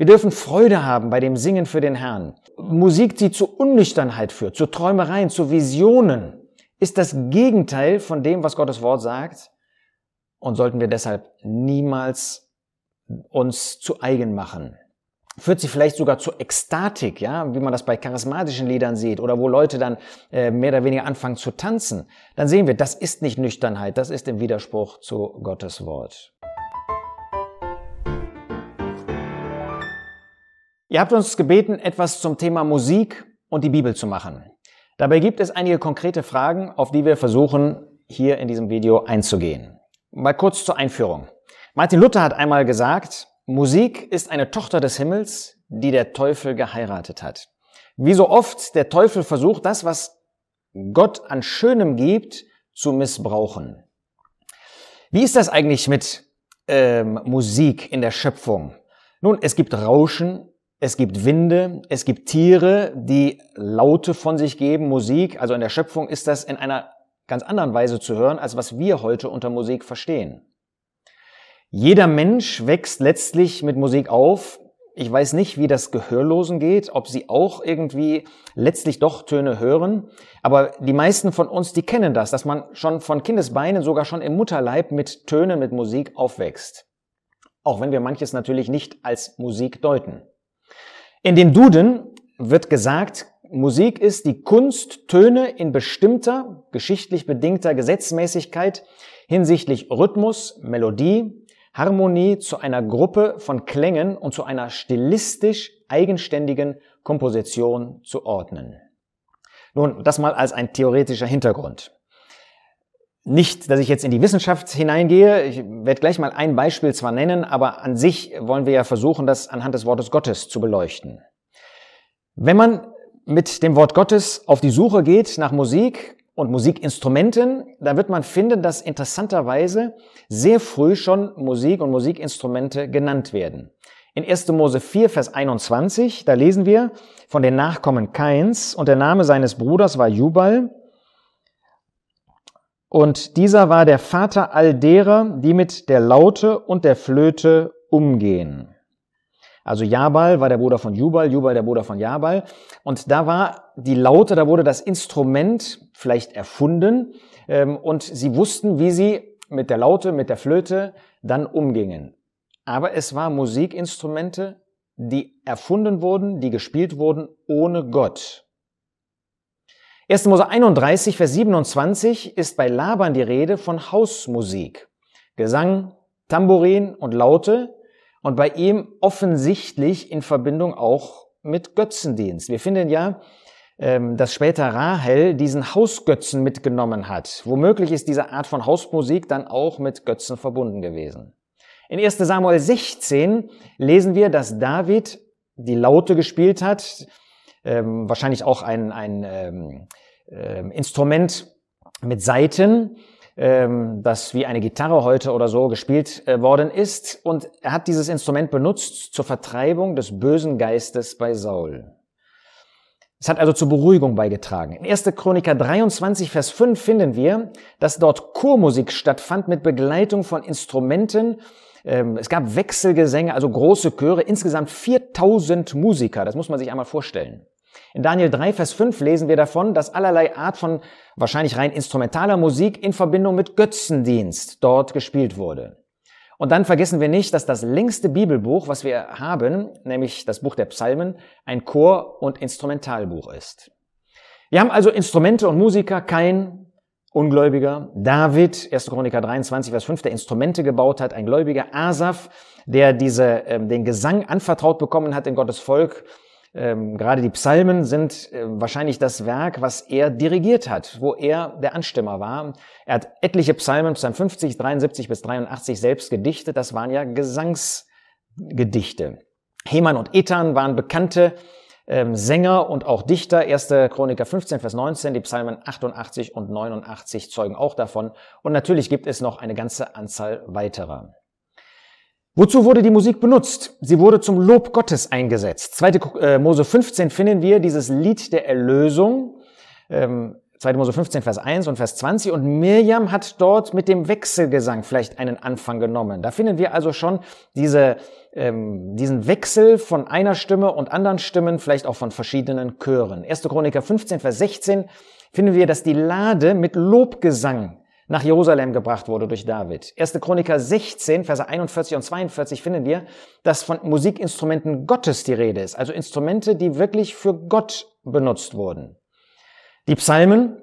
Wir dürfen Freude haben bei dem Singen für den Herrn. Musik, die zu Unnüchternheit führt, zu Träumereien, zu Visionen, ist das Gegenteil von dem, was Gottes Wort sagt. Und sollten wir deshalb niemals uns zu eigen machen. Führt sie vielleicht sogar zur Ekstatik, ja, wie man das bei charismatischen Liedern sieht, oder wo Leute dann äh, mehr oder weniger anfangen zu tanzen. Dann sehen wir, das ist nicht Nüchternheit, das ist im Widerspruch zu Gottes Wort. Ihr habt uns gebeten, etwas zum Thema Musik und die Bibel zu machen. Dabei gibt es einige konkrete Fragen, auf die wir versuchen, hier in diesem Video einzugehen. Mal kurz zur Einführung. Martin Luther hat einmal gesagt, Musik ist eine Tochter des Himmels, die der Teufel geheiratet hat. Wie so oft der Teufel versucht, das, was Gott an Schönem gibt, zu missbrauchen. Wie ist das eigentlich mit ähm, Musik in der Schöpfung? Nun, es gibt Rauschen, es gibt Winde, es gibt Tiere, die Laute von sich geben, Musik. Also in der Schöpfung ist das in einer ganz anderen Weise zu hören, als was wir heute unter Musik verstehen. Jeder Mensch wächst letztlich mit Musik auf. Ich weiß nicht, wie das Gehörlosen geht, ob sie auch irgendwie letztlich doch Töne hören. Aber die meisten von uns, die kennen das, dass man schon von Kindesbeinen, sogar schon im Mutterleib mit Tönen, mit Musik aufwächst. Auch wenn wir manches natürlich nicht als Musik deuten. In den Duden wird gesagt, Musik ist die Kunst, Töne in bestimmter, geschichtlich bedingter Gesetzmäßigkeit hinsichtlich Rhythmus, Melodie, Harmonie zu einer Gruppe von Klängen und zu einer stilistisch eigenständigen Komposition zu ordnen. Nun, das mal als ein theoretischer Hintergrund. Nicht, dass ich jetzt in die Wissenschaft hineingehe. Ich werde gleich mal ein Beispiel zwar nennen, aber an sich wollen wir ja versuchen, das anhand des Wortes Gottes zu beleuchten. Wenn man mit dem Wort Gottes auf die Suche geht nach Musik und Musikinstrumenten, da wird man finden, dass interessanterweise sehr früh schon Musik und Musikinstrumente genannt werden. In 1. Mose 4, Vers 21, da lesen wir von den Nachkommen Kains und der Name seines Bruders war Jubal und dieser war der Vater all derer, die mit der Laute und der Flöte umgehen. Also Jabal war der Bruder von Jubal, Jubal der Bruder von Jabal. Und da war die Laute, da wurde das Instrument vielleicht erfunden. Ähm, und sie wussten, wie sie mit der Laute, mit der Flöte dann umgingen. Aber es war Musikinstrumente, die erfunden wurden, die gespielt wurden ohne Gott. 1. Mose 31, Vers 27 ist bei Laban die Rede von Hausmusik. Gesang, Tambourin und Laute und bei ihm offensichtlich in Verbindung auch mit Götzendienst. Wir finden ja, ähm, dass später Rahel diesen Hausgötzen mitgenommen hat. Womöglich ist diese Art von Hausmusik dann auch mit Götzen verbunden gewesen. In 1 Samuel 16 lesen wir, dass David die Laute gespielt hat, ähm, wahrscheinlich auch ein, ein ähm, äh, Instrument mit Saiten, ähm, das wie eine Gitarre heute oder so gespielt äh, worden ist. Und er hat dieses Instrument benutzt zur Vertreibung des bösen Geistes bei Saul. Es hat also zur Beruhigung beigetragen. In 1. Chroniker 23, Vers 5 finden wir, dass dort Chormusik stattfand mit Begleitung von Instrumenten. Ähm, es gab Wechselgesänge, also große Chöre, insgesamt 4000 Musiker. Das muss man sich einmal vorstellen. In Daniel 3, Vers 5 lesen wir davon, dass allerlei Art von wahrscheinlich rein instrumentaler Musik in Verbindung mit Götzendienst dort gespielt wurde. Und dann vergessen wir nicht, dass das längste Bibelbuch, was wir haben, nämlich das Buch der Psalmen, ein Chor- und Instrumentalbuch ist. Wir haben also Instrumente und Musiker, kein Ungläubiger, David, 1. Chroniker 23, Vers 5, der Instrumente gebaut hat, ein Gläubiger, Asaf, der diese, äh, den Gesang anvertraut bekommen hat in Gottes Volk, ähm, gerade die Psalmen sind äh, wahrscheinlich das Werk, was er dirigiert hat, wo er der Anstimmer war. Er hat etliche Psalmen, Psalm 50, 73 bis 83 selbst gedichtet. Das waren ja Gesangsgedichte. Heman und Ethan waren bekannte ähm, Sänger und auch Dichter. 1. Chroniker 15, Vers 19, die Psalmen 88 und 89 zeugen auch davon. Und natürlich gibt es noch eine ganze Anzahl weiterer. Wozu wurde die Musik benutzt? Sie wurde zum Lob Gottes eingesetzt. 2. Äh, Mose 15 finden wir dieses Lied der Erlösung. Ähm, 2. Mose 15, Vers 1 und Vers 20 und Mirjam hat dort mit dem Wechselgesang vielleicht einen Anfang genommen. Da finden wir also schon diese, ähm, diesen Wechsel von einer Stimme und anderen Stimmen, vielleicht auch von verschiedenen Chören. 1. Chroniker 15, Vers 16 finden wir, dass die Lade mit Lobgesang nach Jerusalem gebracht wurde durch David. 1. Chroniker 16, Verse 41 und 42 finden wir, dass von Musikinstrumenten Gottes die Rede ist, also Instrumente, die wirklich für Gott benutzt wurden. Die Psalmen,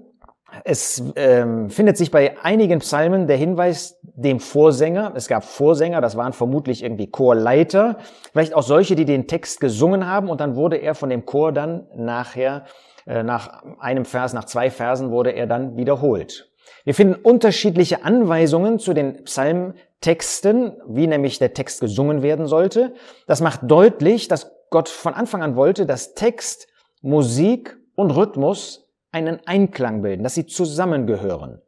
es ähm, findet sich bei einigen Psalmen der Hinweis dem Vorsänger. Es gab Vorsänger, das waren vermutlich irgendwie Chorleiter, vielleicht auch solche, die den Text gesungen haben und dann wurde er von dem Chor dann nachher, äh, nach einem Vers, nach zwei Versen wurde er dann wiederholt. Wir finden unterschiedliche Anweisungen zu den Psalmtexten, wie nämlich der Text gesungen werden sollte. Das macht deutlich, dass Gott von Anfang an wollte, dass Text, Musik und Rhythmus einen Einklang bilden, dass sie zusammengehören.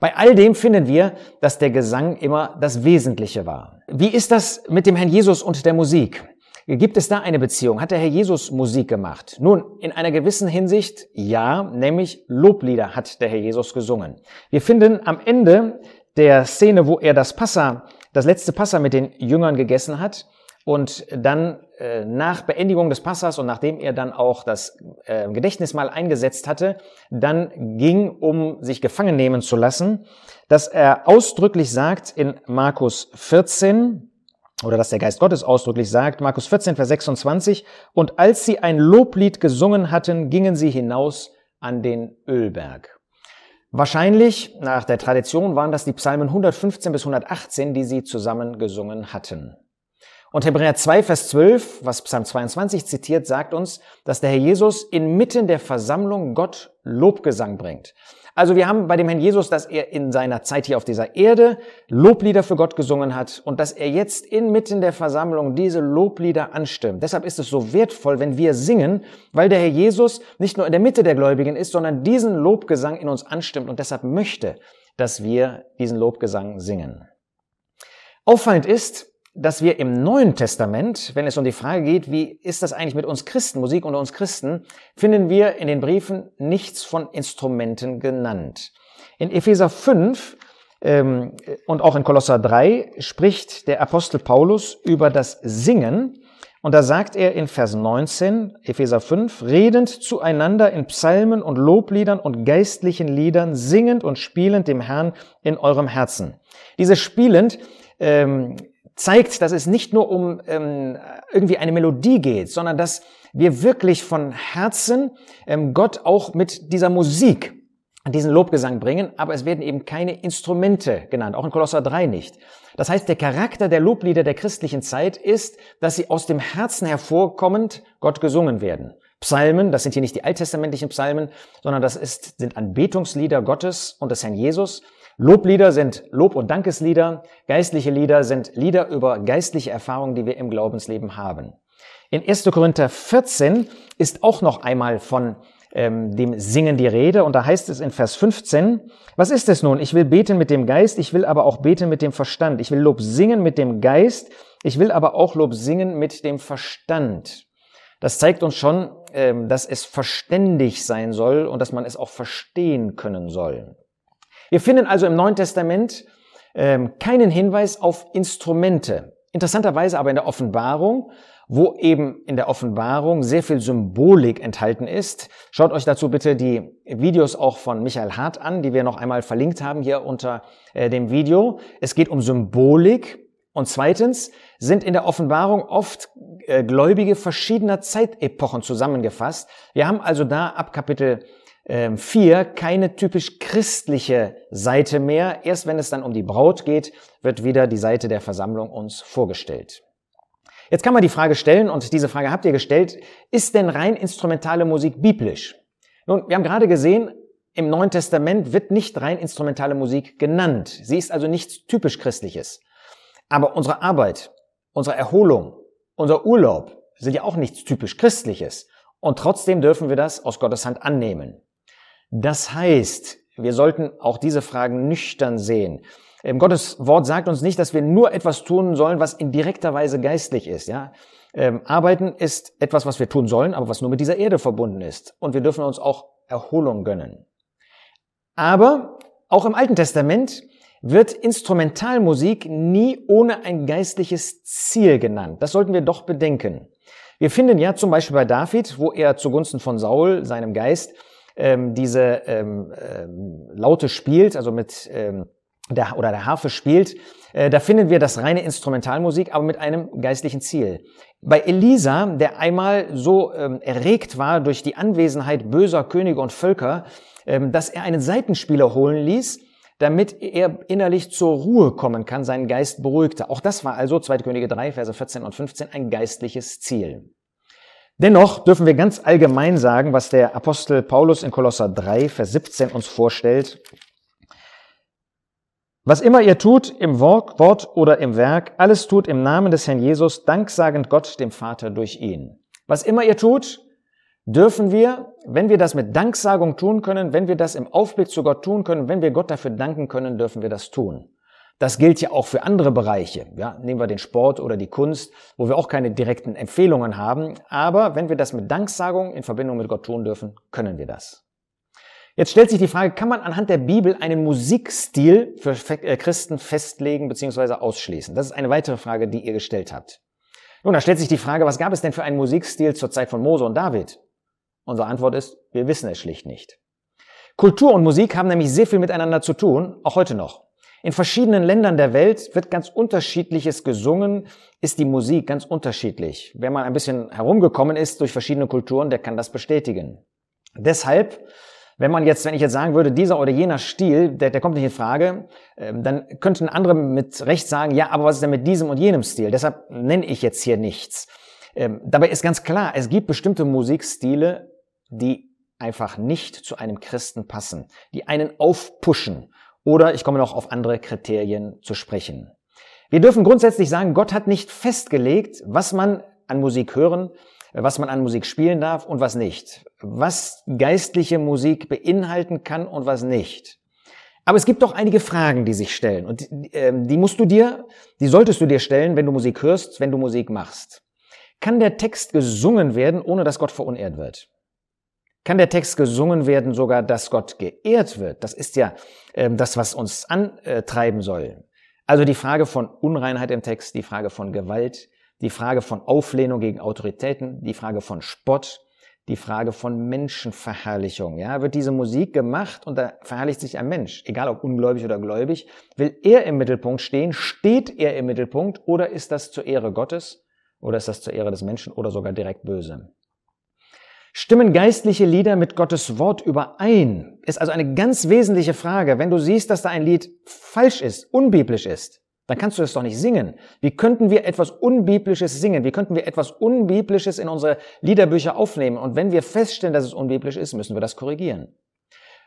Bei all dem finden wir, dass der Gesang immer das Wesentliche war. Wie ist das mit dem Herrn Jesus und der Musik? Gibt es da eine Beziehung? Hat der Herr Jesus Musik gemacht? Nun, in einer gewissen Hinsicht ja, nämlich Loblieder hat der Herr Jesus gesungen. Wir finden am Ende der Szene, wo er das Passa, das letzte Passa mit den Jüngern gegessen hat und dann äh, nach Beendigung des Passas und nachdem er dann auch das äh, Gedächtnismal eingesetzt hatte, dann ging, um sich gefangen nehmen zu lassen, dass er ausdrücklich sagt in Markus 14, oder dass der Geist Gottes ausdrücklich sagt, Markus 14, Vers 26, und als sie ein Loblied gesungen hatten, gingen sie hinaus an den Ölberg. Wahrscheinlich, nach der Tradition, waren das die Psalmen 115 bis 118, die sie zusammen gesungen hatten. Und Hebräer 2, Vers 12, was Psalm 22 zitiert, sagt uns, dass der Herr Jesus inmitten der Versammlung Gott Lobgesang bringt. Also wir haben bei dem Herrn Jesus, dass er in seiner Zeit hier auf dieser Erde Loblieder für Gott gesungen hat und dass er jetzt inmitten der Versammlung diese Loblieder anstimmt. Deshalb ist es so wertvoll, wenn wir singen, weil der Herr Jesus nicht nur in der Mitte der Gläubigen ist, sondern diesen Lobgesang in uns anstimmt und deshalb möchte, dass wir diesen Lobgesang singen. Auffallend ist, dass wir im Neuen Testament, wenn es um die Frage geht, wie ist das eigentlich mit uns Christen, Musik unter uns Christen, finden wir in den Briefen nichts von Instrumenten genannt. In Epheser 5 ähm, und auch in Kolosser 3 spricht der Apostel Paulus über das Singen und da sagt er in Vers 19, Epheser 5, redend zueinander in Psalmen und Lobliedern und geistlichen Liedern, singend und spielend dem Herrn in eurem Herzen. Dieses spielend ähm, zeigt, dass es nicht nur um ähm, irgendwie eine Melodie geht, sondern dass wir wirklich von Herzen ähm, Gott auch mit dieser Musik diesen Lobgesang bringen, aber es werden eben keine Instrumente genannt, auch in Kolosser 3 nicht. Das heißt, der Charakter der Loblieder der christlichen Zeit ist, dass sie aus dem Herzen hervorkommend Gott gesungen werden. Psalmen, das sind hier nicht die alttestamentlichen Psalmen, sondern das ist, sind Anbetungslieder Gottes und des Herrn Jesus. Loblieder sind Lob- und Dankeslieder, geistliche Lieder sind Lieder über geistliche Erfahrungen, die wir im Glaubensleben haben. In 1. Korinther 14 ist auch noch einmal von ähm, dem Singen die Rede und da heißt es in Vers 15, was ist es nun? Ich will beten mit dem Geist, ich will aber auch beten mit dem Verstand. Ich will Lob singen mit dem Geist, ich will aber auch Lob singen mit dem Verstand. Das zeigt uns schon, ähm, dass es verständig sein soll und dass man es auch verstehen können soll. Wir finden also im Neuen Testament ähm, keinen Hinweis auf Instrumente. Interessanterweise aber in der Offenbarung, wo eben in der Offenbarung sehr viel Symbolik enthalten ist. Schaut euch dazu bitte die Videos auch von Michael Hart an, die wir noch einmal verlinkt haben hier unter äh, dem Video. Es geht um Symbolik. Und zweitens sind in der Offenbarung oft äh, Gläubige verschiedener Zeitepochen zusammengefasst. Wir haben also da ab Kapitel 4 ähm, keine typisch christliche Seite mehr. Erst wenn es dann um die Braut geht, wird wieder die Seite der Versammlung uns vorgestellt. Jetzt kann man die Frage stellen, und diese Frage habt ihr gestellt, ist denn rein instrumentale Musik biblisch? Nun, wir haben gerade gesehen, im Neuen Testament wird nicht rein instrumentale Musik genannt. Sie ist also nichts typisch Christliches. Aber unsere Arbeit, unsere Erholung, unser Urlaub sind ja auch nichts typisch Christliches. Und trotzdem dürfen wir das aus Gottes Hand annehmen. Das heißt, wir sollten auch diese Fragen nüchtern sehen. Ähm, Gottes Wort sagt uns nicht, dass wir nur etwas tun sollen, was in direkter Weise geistlich ist. Ja? Ähm, Arbeiten ist etwas, was wir tun sollen, aber was nur mit dieser Erde verbunden ist. Und wir dürfen uns auch Erholung gönnen. Aber auch im Alten Testament wird Instrumentalmusik nie ohne ein geistliches Ziel genannt. Das sollten wir doch bedenken. Wir finden ja zum Beispiel bei David, wo er zugunsten von Saul, seinem Geist, ähm, diese ähm, ähm, Laute spielt, also mit ähm, der, oder der Harfe spielt, äh, da finden wir das reine Instrumentalmusik, aber mit einem geistlichen Ziel. Bei Elisa, der einmal so ähm, erregt war durch die Anwesenheit böser Könige und Völker, ähm, dass er einen Seitenspieler holen ließ, damit er innerlich zur Ruhe kommen kann, seinen Geist beruhigte. Auch das war also 2. Könige 3, Verse 14 und 15 ein geistliches Ziel. Dennoch dürfen wir ganz allgemein sagen, was der Apostel Paulus in Kolosser 3, Vers 17 uns vorstellt. Was immer ihr tut, im Wort oder im Werk, alles tut im Namen des Herrn Jesus, danksagend Gott, dem Vater, durch ihn. Was immer ihr tut, dürfen wir, wenn wir das mit Danksagung tun können, wenn wir das im Aufblick zu Gott tun können, wenn wir Gott dafür danken können, dürfen wir das tun. Das gilt ja auch für andere Bereiche. Ja, nehmen wir den Sport oder die Kunst, wo wir auch keine direkten Empfehlungen haben. Aber wenn wir das mit Danksagung in Verbindung mit Gott tun dürfen, können wir das. Jetzt stellt sich die Frage, kann man anhand der Bibel einen Musikstil für äh, Christen festlegen bzw. ausschließen? Das ist eine weitere Frage, die ihr gestellt habt. Nun, da stellt sich die Frage, was gab es denn für einen Musikstil zur Zeit von Mose und David? Unsere Antwort ist, wir wissen es schlicht nicht. Kultur und Musik haben nämlich sehr viel miteinander zu tun, auch heute noch. In verschiedenen Ländern der Welt wird ganz unterschiedliches gesungen, ist die Musik ganz unterschiedlich. Wer mal ein bisschen herumgekommen ist durch verschiedene Kulturen, der kann das bestätigen. Deshalb, wenn man jetzt, wenn ich jetzt sagen würde, dieser oder jener Stil, der, der kommt nicht in Frage, ähm, dann könnten andere mit Recht sagen, ja, aber was ist denn mit diesem und jenem Stil? Deshalb nenne ich jetzt hier nichts. Ähm, dabei ist ganz klar, es gibt bestimmte Musikstile, die einfach nicht zu einem Christen passen, die einen aufpushen. Oder ich komme noch auf andere Kriterien zu sprechen. Wir dürfen grundsätzlich sagen, Gott hat nicht festgelegt, was man an Musik hören, was man an Musik spielen darf und was nicht. Was geistliche Musik beinhalten kann und was nicht. Aber es gibt doch einige Fragen, die sich stellen. Und äh, die musst du dir, die solltest du dir stellen, wenn du Musik hörst, wenn du Musik machst. Kann der Text gesungen werden, ohne dass Gott verunehrt wird? Kann der Text gesungen werden, sogar, dass Gott geehrt wird. Das ist ja ähm, das, was uns antreiben soll. Also die Frage von Unreinheit im Text, die Frage von Gewalt, die Frage von Auflehnung gegen Autoritäten, die Frage von Spott, die Frage von Menschenverherrlichung. Ja, wird diese Musik gemacht und da verherrlicht sich ein Mensch, egal ob ungläubig oder gläubig, will er im Mittelpunkt stehen, steht er im Mittelpunkt oder ist das zur Ehre Gottes oder ist das zur Ehre des Menschen oder sogar direkt böse? Stimmen geistliche Lieder mit Gottes Wort überein? Ist also eine ganz wesentliche Frage. Wenn du siehst, dass da ein Lied falsch ist, unbiblisch ist, dann kannst du es doch nicht singen. Wie könnten wir etwas Unbiblisches singen? Wie könnten wir etwas Unbiblisches in unsere Liederbücher aufnehmen? Und wenn wir feststellen, dass es unbiblisch ist, müssen wir das korrigieren.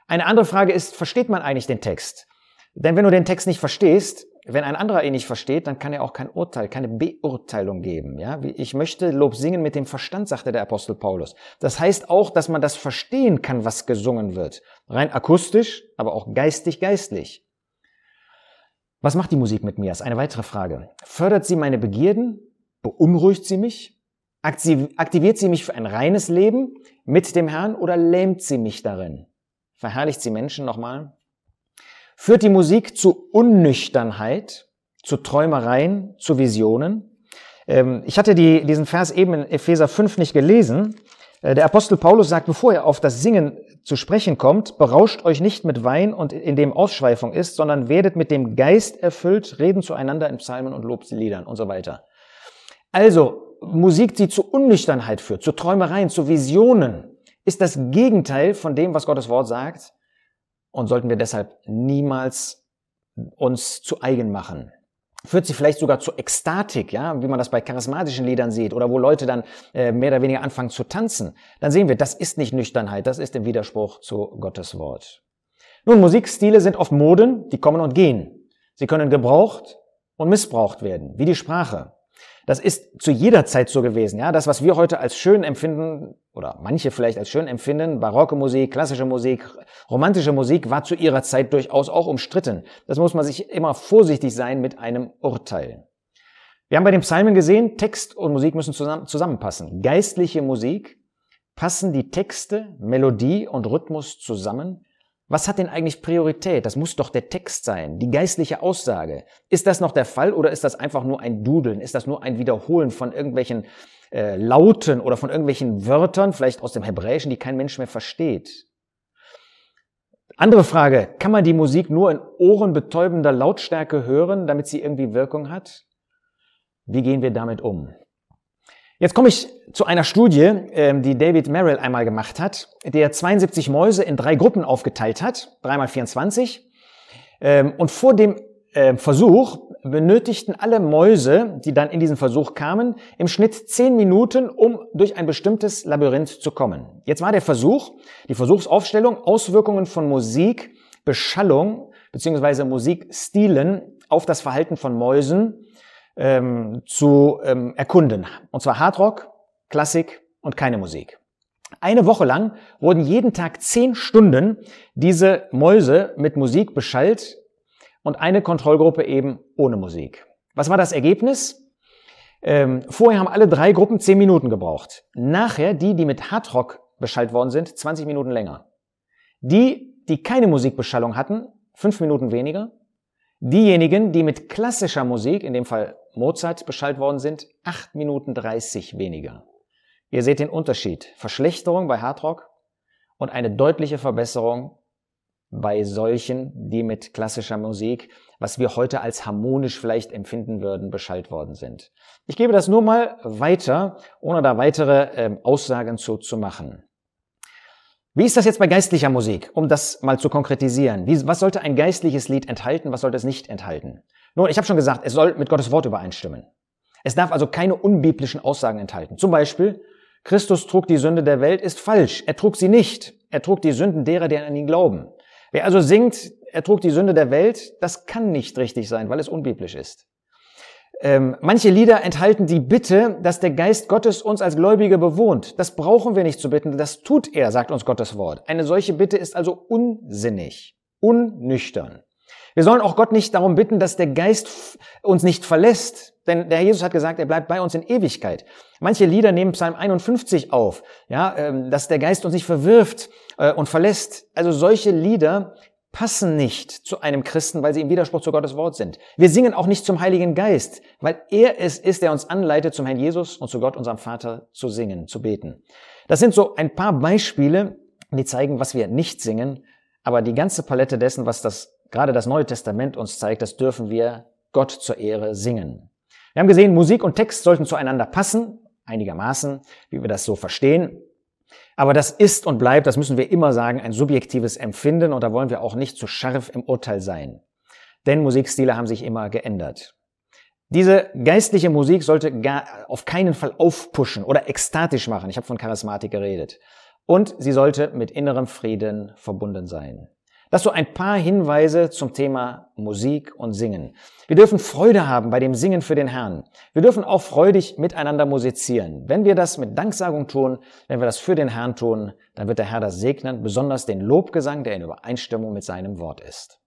Eine andere Frage ist, versteht man eigentlich den Text? Denn wenn du den Text nicht verstehst, wenn ein anderer ihn nicht versteht, dann kann er auch kein Urteil, keine Beurteilung geben. Ja, ich möchte Lob singen mit dem Verstand, sagte der Apostel Paulus. Das heißt auch, dass man das verstehen kann, was gesungen wird. Rein akustisch, aber auch geistig, geistlich. Was macht die Musik mit mir? ist eine weitere Frage. Fördert sie meine Begierden? Beunruhigt sie mich? Aktiviert sie mich für ein reines Leben mit dem Herrn oder lähmt sie mich darin? Verherrlicht sie Menschen nochmal? Führt die Musik zu Unnüchternheit, zu Träumereien, zu Visionen? Ähm, ich hatte die, diesen Vers eben in Epheser 5 nicht gelesen. Äh, der Apostel Paulus sagt, bevor er auf das Singen zu sprechen kommt, berauscht euch nicht mit Wein und in dem Ausschweifung ist, sondern werdet mit dem Geist erfüllt, reden zueinander in Psalmen und Lobsliedern und so weiter. Also, Musik, die zu Unnüchternheit führt, zu Träumereien, zu Visionen, ist das Gegenteil von dem, was Gottes Wort sagt und sollten wir deshalb niemals uns zu eigen machen. Führt sie vielleicht sogar zu Ekstatik, ja, wie man das bei charismatischen Liedern sieht oder wo Leute dann äh, mehr oder weniger anfangen zu tanzen. Dann sehen wir, das ist nicht Nüchternheit, das ist im Widerspruch zu Gottes Wort. Nun, Musikstile sind oft Moden, die kommen und gehen. Sie können gebraucht und missbraucht werden, wie die Sprache. Das ist zu jeder Zeit so gewesen. Ja, das, was wir heute als schön empfinden oder manche vielleicht als schön empfinden, barocke Musik, klassische Musik, romantische Musik, war zu ihrer Zeit durchaus auch umstritten. Das muss man sich immer vorsichtig sein mit einem Urteil. Wir haben bei den Psalmen gesehen, Text und Musik müssen zusammen, zusammenpassen. Geistliche Musik passen die Texte, Melodie und Rhythmus zusammen, Was hat denn eigentlich Priorität? Das muss doch der Text sein, die geistliche Aussage. Ist das noch der Fall oder ist das einfach nur ein Dudeln? Ist das nur ein Wiederholen von irgendwelchen äh, Lauten oder von irgendwelchen Wörtern, vielleicht aus dem Hebräischen, die kein Mensch mehr versteht? Andere Frage, kann man die Musik nur in ohrenbetäubender Lautstärke hören, damit sie irgendwie Wirkung hat? Wie gehen wir damit um? Jetzt komme ich zu einer Studie, ähm, die David Merrill einmal gemacht hat, der 72 Mäuse in drei Gruppen aufgeteilt hat, dreimal 24. Ähm, und vor dem ähm, Versuch benötigten alle Mäuse, die dann in diesen Versuch kamen, im Schnitt 10 Minuten, um durch ein bestimmtes Labyrinth zu kommen. Jetzt war der Versuch, die Versuchsaufstellung, Auswirkungen von Musik, Beschallung bzw. Musikstilen auf das Verhalten von Mäusen ähm, zu ähm, erkunden. Und zwar Hardrock, Klassik und keine Musik. Eine Woche lang wurden jeden Tag zehn Stunden diese Mäuse mit Musik beschallt und eine Kontrollgruppe eben ohne Musik. Was war das Ergebnis? Ähm, vorher haben alle drei Gruppen zehn Minuten gebraucht. Nachher, die, die mit Hardrock beschallt worden sind, 20 Minuten länger. Die, die keine Musikbeschallung hatten, fünf Minuten weniger. Diejenigen, die mit klassischer Musik, in dem Fall Mozart, beschallt worden sind, 8 Minuten 30 weniger. Ihr seht den Unterschied. Verschlechterung bei Hardrock und eine deutliche Verbesserung bei solchen, die mit klassischer Musik, was wir heute als harmonisch vielleicht empfinden würden, beschallt worden sind. Ich gebe das nur mal weiter, ohne da weitere äh, Aussagen zu, zu machen. Wie ist das jetzt bei geistlicher Musik, um das mal zu konkretisieren? Wie, was sollte ein geistliches Lied enthalten, was sollte es nicht enthalten? Nun, ich habe schon gesagt, es soll mit Gottes Wort übereinstimmen. Es darf also keine unbiblischen Aussagen enthalten. Zum Beispiel, Christus trug die Sünde der Welt ist falsch. Er trug sie nicht. Er trug die Sünden derer, die an ihn glauben. Wer also singt, er trug die Sünde der Welt, das kann nicht richtig sein, weil es unbiblisch ist. Ähm, manche Lieder enthalten die Bitte, dass der Geist Gottes uns als Gläubige bewohnt. Das brauchen wir nicht zu bitten, das tut er, sagt uns Gottes Wort. Eine solche Bitte ist also unsinnig, unnüchtern. Wir sollen auch Gott nicht darum bitten, dass der Geist uns nicht verlässt, denn der Herr Jesus hat gesagt, er bleibt bei uns in Ewigkeit. Manche Lieder nehmen Psalm 51 auf, ja, ähm, dass der Geist uns nicht verwirft äh, und verlässt. Also solche Lieder passen nicht zu einem Christen, weil sie im Widerspruch zu Gottes Wort sind. Wir singen auch nicht zum Heiligen Geist, weil er es ist, der uns anleitet, zum Herrn Jesus und zu Gott, unserem Vater, zu singen, zu beten. Das sind so ein paar Beispiele, die zeigen, was wir nicht singen, aber die ganze Palette dessen, was das, gerade das Neue Testament uns zeigt, das dürfen wir Gott zur Ehre singen. Wir haben gesehen, Musik und Text sollten zueinander passen, einigermaßen, wie wir das so verstehen. Aber das ist und bleibt, das müssen wir immer sagen, ein subjektives Empfinden und da wollen wir auch nicht zu scharf im Urteil sein. Denn Musikstile haben sich immer geändert. Diese geistliche Musik sollte gar auf keinen Fall aufpushen oder ekstatisch machen. Ich habe von Charismatik geredet. Und sie sollte mit innerem Frieden verbunden sein. Das so ein paar Hinweise zum Thema Musik und Singen. Wir dürfen Freude haben bei dem Singen für den Herrn. Wir dürfen auch freudig miteinander musizieren. Wenn wir das mit Danksagung tun, wenn wir das für den Herrn tun, dann wird der Herr das segnen, besonders den Lobgesang, der in Übereinstimmung mit seinem Wort ist.